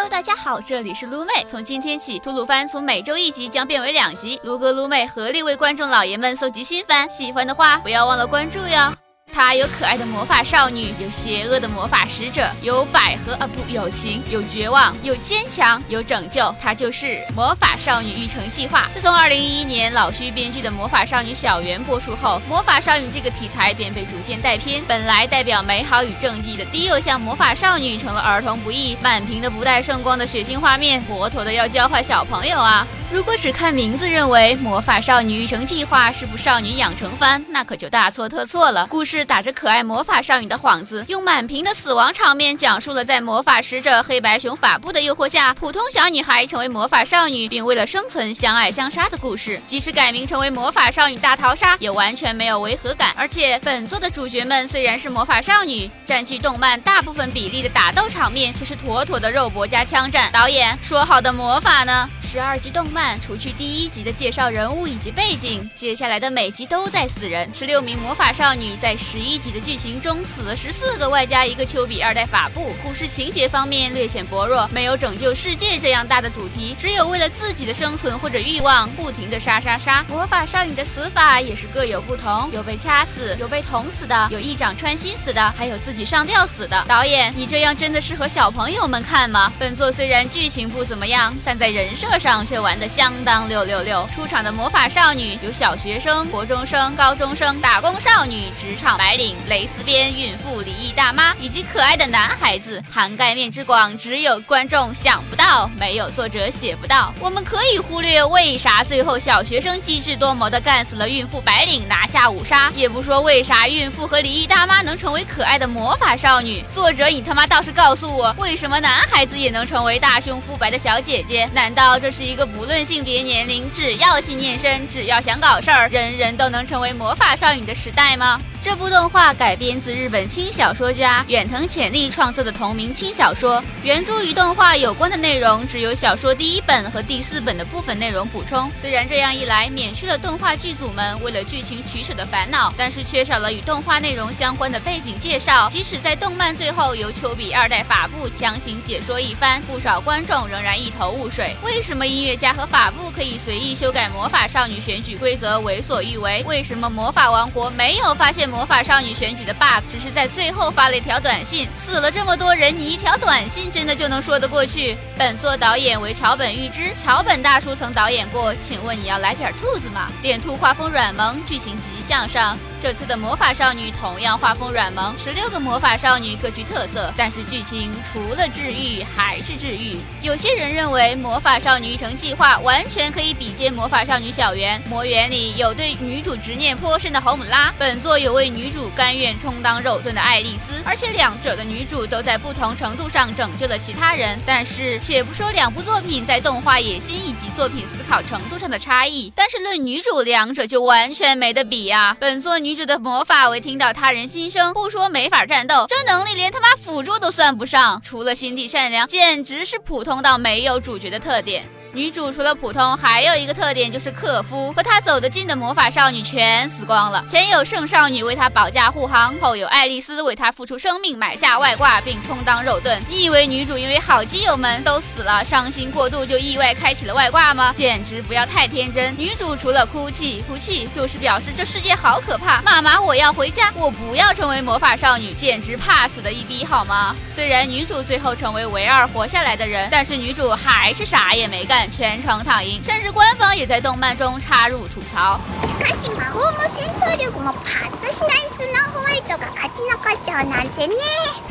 Hello，大家好，这里是撸妹。从今天起，吐鲁番从每周一集将变为两集，撸哥撸妹合力为观众老爷们搜集新番，喜欢的话不要忘了关注哟。它有可爱的魔法少女，有邪恶的魔法使者，有百合啊不，有情，有绝望，有坚强，有拯救。它就是《魔法少女育成计划》。自从2011年老徐编剧的《魔法少女小圆》播出后，魔法少女这个题材便被逐渐带偏。本来代表美好与正义的低幼向魔法少女，成了儿童不宜、满屏的不带圣光的血腥画面，妥妥的要教坏小朋友啊！如果只看名字认为《魔法少女育成计划》是部少女养成番，那可就大错特错了。故事打着可爱魔法少女的幌子，用满屏的死亡场面讲述了在魔法使者黑白熊法布的诱惑下，普通小女孩成为魔法少女，并为了生存相爱相杀的故事。即使改名成为魔法少女大逃杀，也完全没有违和感。而且本作的主角们虽然是魔法少女，占据动漫大部分比例的打斗场面却是妥妥的肉搏加枪战。导演说好的魔法呢？十二集动漫，除去第一集的介绍人物以及背景，接下来的每集都在死人。十六名魔法少女在十一集的剧情中死了十四个，外加一个丘比二代法布。故事情节方面略显薄弱，没有拯救世界这样大的主题，只有为了自己的生存或者欲望，不停的杀杀杀。魔法少女的死法也是各有不同，有被掐死，有被捅死的，有一掌穿心死的，还有自己上吊死的。导演，你这样真的适合小朋友们看吗？本作虽然剧情不怎么样，但在人设。上却玩得相当六六六，出场的魔法少女有小学生、国中生、高中生、打工少女、职场白领、蕾丝边、孕妇、离异大妈，以及可爱的男孩子，涵盖面之广，只有观众想不到，没有作者写不到。我们可以忽略为啥最后小学生机智多谋的干死了孕妇白领，拿下五杀，也不说为啥孕妇和离异大妈能成为可爱的魔法少女。作者，你他妈倒是告诉我，为什么男孩子也能成为大胸肤白的小姐姐？难道这？是一个不论性别、年龄，只要信念深，只要想搞事儿，人人都能成为魔法少女的时代吗？这部动画改编自日本轻小说家远藤浅利创作的同名轻小说，原著与动画有关的内容只有小说第一本和第四本的部分内容补充。虽然这样一来免去了动画剧组们为了剧情取舍的烦恼，但是缺少了与动画内容相关的背景介绍。即使在动漫最后由丘比二代法布强行解说一番，不少观众仍然一头雾水。为什么音乐家和法布可以随意修改魔法少女选举规则，为所欲为？为什么魔法王国没有发现？魔法少女选举的 bug 只是在最后发了一条短信，死了这么多人，你一条短信真的就能说得过去？本作导演为桥本裕之，桥本大叔曾导演过，请问你要来点兔子吗？点兔画风软萌，剧情积极向上。这次的魔法少女同样画风软萌，十六个魔法少女各具特色，但是剧情除了治愈还是治愈。有些人认为魔法少女育成计划完全可以比肩魔法少女小圆，魔圆里有对女主执念颇深的侯姆拉，本作有为女主甘愿充当肉盾的爱丽丝，而且两者的女主都在不同程度上拯救了其他人。但是且不说两部作品在动画野心以及作品思考程度上的差异，但是论女主，两者就完全没得比啊！本作女。女主的魔法为听到他人心声，不说没法战斗，这能力连他妈辅助都算不上，除了心地善良，简直是普通到没有主角的特点。女主除了普通，还有一个特点就是克夫。和她走得近的魔法少女全死光了。前有圣少女为她保驾护航，后有爱丽丝为她付出生命，买下外挂并充当肉盾。你以为女主因为好基友们都死了，伤心过度就意外开启了外挂吗？简直不要太天真。女主除了哭泣，哭泣就是表示这世界好可怕。妈妈，我要回家，我不要成为魔法少女，简直怕死的一逼，好吗？虽然女主最后成为唯二活下来的人，但是女主还是啥也没干。全程躺赢，甚至官方也在动漫中插入吐槽。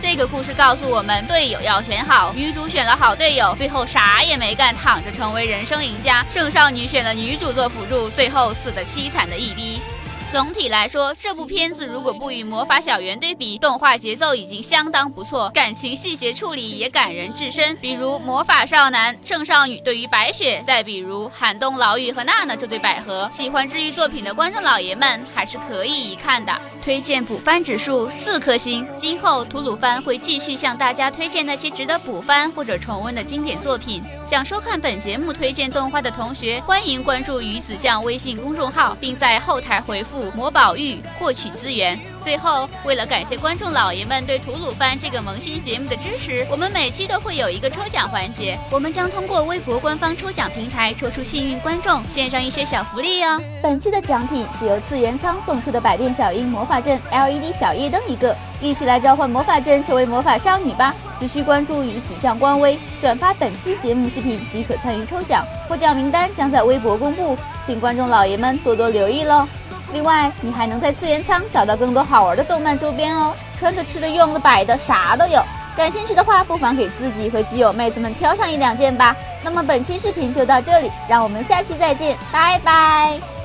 这个故事告诉我们，队友要选好。女主选了好队友，最后啥也没干，躺着成为人生赢家。圣少女选了女主做辅助，最后死的凄惨的一逼。总体来说，这部片子如果不与《魔法小圆》对比，动画节奏已经相当不错，感情细节处理也感人至深。比如魔法少男圣少女对于白雪，再比如寒冬老雨和娜娜这对百合，喜欢治愈作品的观众老爷们还是可以一看的。推荐补番指数四颗星。今后吐鲁番会继续向大家推荐那些值得补番或者重温的经典作品。想收看本节目推荐动画的同学，欢迎关注鱼子酱微信公众号，并在后台回复。魔宝玉获取资源。最后，为了感谢观众老爷们对吐鲁番这个萌新节目的支持，我们每期都会有一个抽奖环节，我们将通过微博官方抽奖平台抽出幸运观众，献上一些小福利哦。本期的奖品是由次元仓送出的百变小樱魔法阵 LED 小夜灯一个，一起来召唤魔法阵，成为魔法少女吧！只需关注与子酱官微，转发本期节目视频即可参与抽奖，获奖名单将在微博公布，请观众老爷们多多留意喽。另外，你还能在次元仓找到更多好玩的动漫周边哦，穿的、吃的、用的、摆的，啥都有。感兴趣的话，不妨给自己和基友妹子们挑上一两件吧。那么本期视频就到这里，让我们下期再见，拜拜。